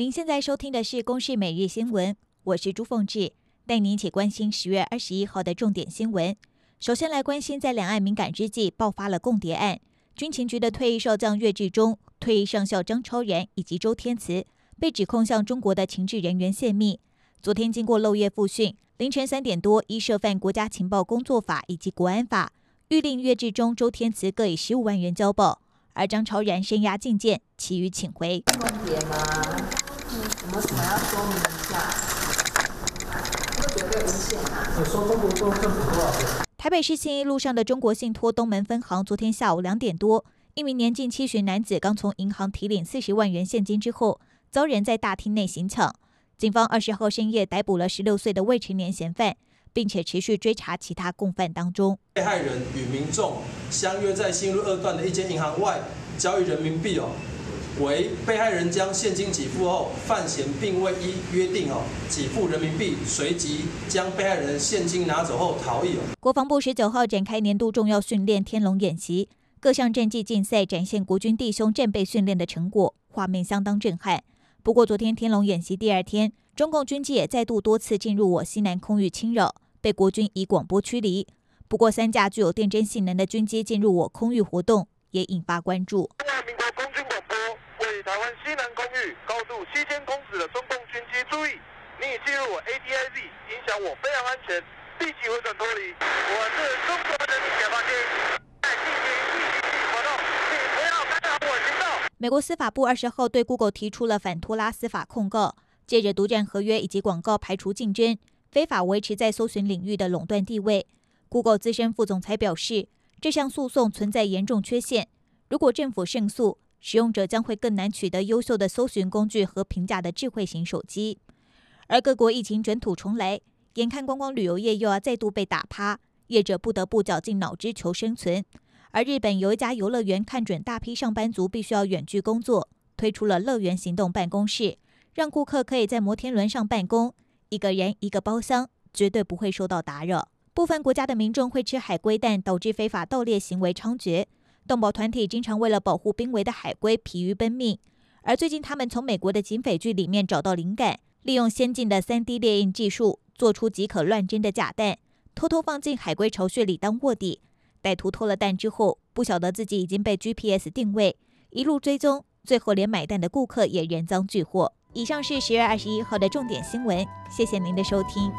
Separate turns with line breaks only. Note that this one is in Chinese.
您现在收听的是《公视每日新闻》，我是朱凤志，带您一起关心十月二十一号的重点新闻。首先来关心，在两岸敏感之际，爆发了共谍案。军情局的退役少将岳志忠、退役上校张超然以及周天慈被指控向中国的情治人员泄密。昨天经过漏夜复讯，凌晨三点多，依涉犯国家情报工作法以及国安法，諭令岳志忠、周天慈各以十五万元交保。而张超然声押禁见，其余请回。
我们什么要说明一下？会绝对无限啊！
我说中国政府多少钱？
台北市信义路上的中国信托东门分行，昨天下午两点多，一名年近七旬男子刚从银行提领四十万元现金之后，遭人在大厅内行抢。警方二十号深夜逮捕了十六岁的未成年嫌犯。并且持续追查其他共犯当中，
被害人与民众相约在新路二段的一间银行外交易人民币哦，为被害人将现金给付后，犯嫌并未依约定哦给付人民币，随即将被害人现金拿走后逃逸。
国防部十九号展开年度重要训练天龙演习，各项战技竞赛展现国军弟兄战备训练的成果，画面相当震撼。不过，昨天天龙演习第二天，中共军机也再度多次进入我西南空域侵扰，被国军以广播驱离。不过，三架具有电侦性能的军机进入我空域活动，也引发关注。
中华民国空军广播为台湾西南空域高度七千公尺的中共军机注意，你已进入我 ADIZ，影响我非常安全，立即回转脱离。我是中国人民解放军。
美国司法部二十号对 Google 提出了反托拉司法控告，借着独占合约以及广告排除竞争，非法维持在搜寻领域的垄断地位。Google 资深副总裁表示，这项诉讼存在严重缺陷，如果政府胜诉，使用者将会更难取得优秀的搜寻工具和平价的智慧型手机。而各国疫情卷土重来，眼看观光旅游业又要再度被打趴，业者不得不绞尽脑汁求生存。而日本有一家游乐园看准大批上班族必须要远距工作，推出了乐园行动办公室，让顾客可以在摩天轮上办公，一个人一个包厢，绝对不会受到打扰。部分国家的民众会吃海龟蛋，导致非法盗猎行为猖獗，动保团体经常为了保护濒危的海龟疲于奔命。而最近，他们从美国的警匪剧里面找到灵感，利用先进的 3D 列印技术，做出即可乱真的假蛋，偷偷放进海龟巢穴里当卧底。歹徒偷了蛋之后，不晓得自己已经被 GPS 定位，一路追踪，最后连买蛋的顾客也人赃俱获。以上是十月二十一号的重点新闻，谢谢您的收听。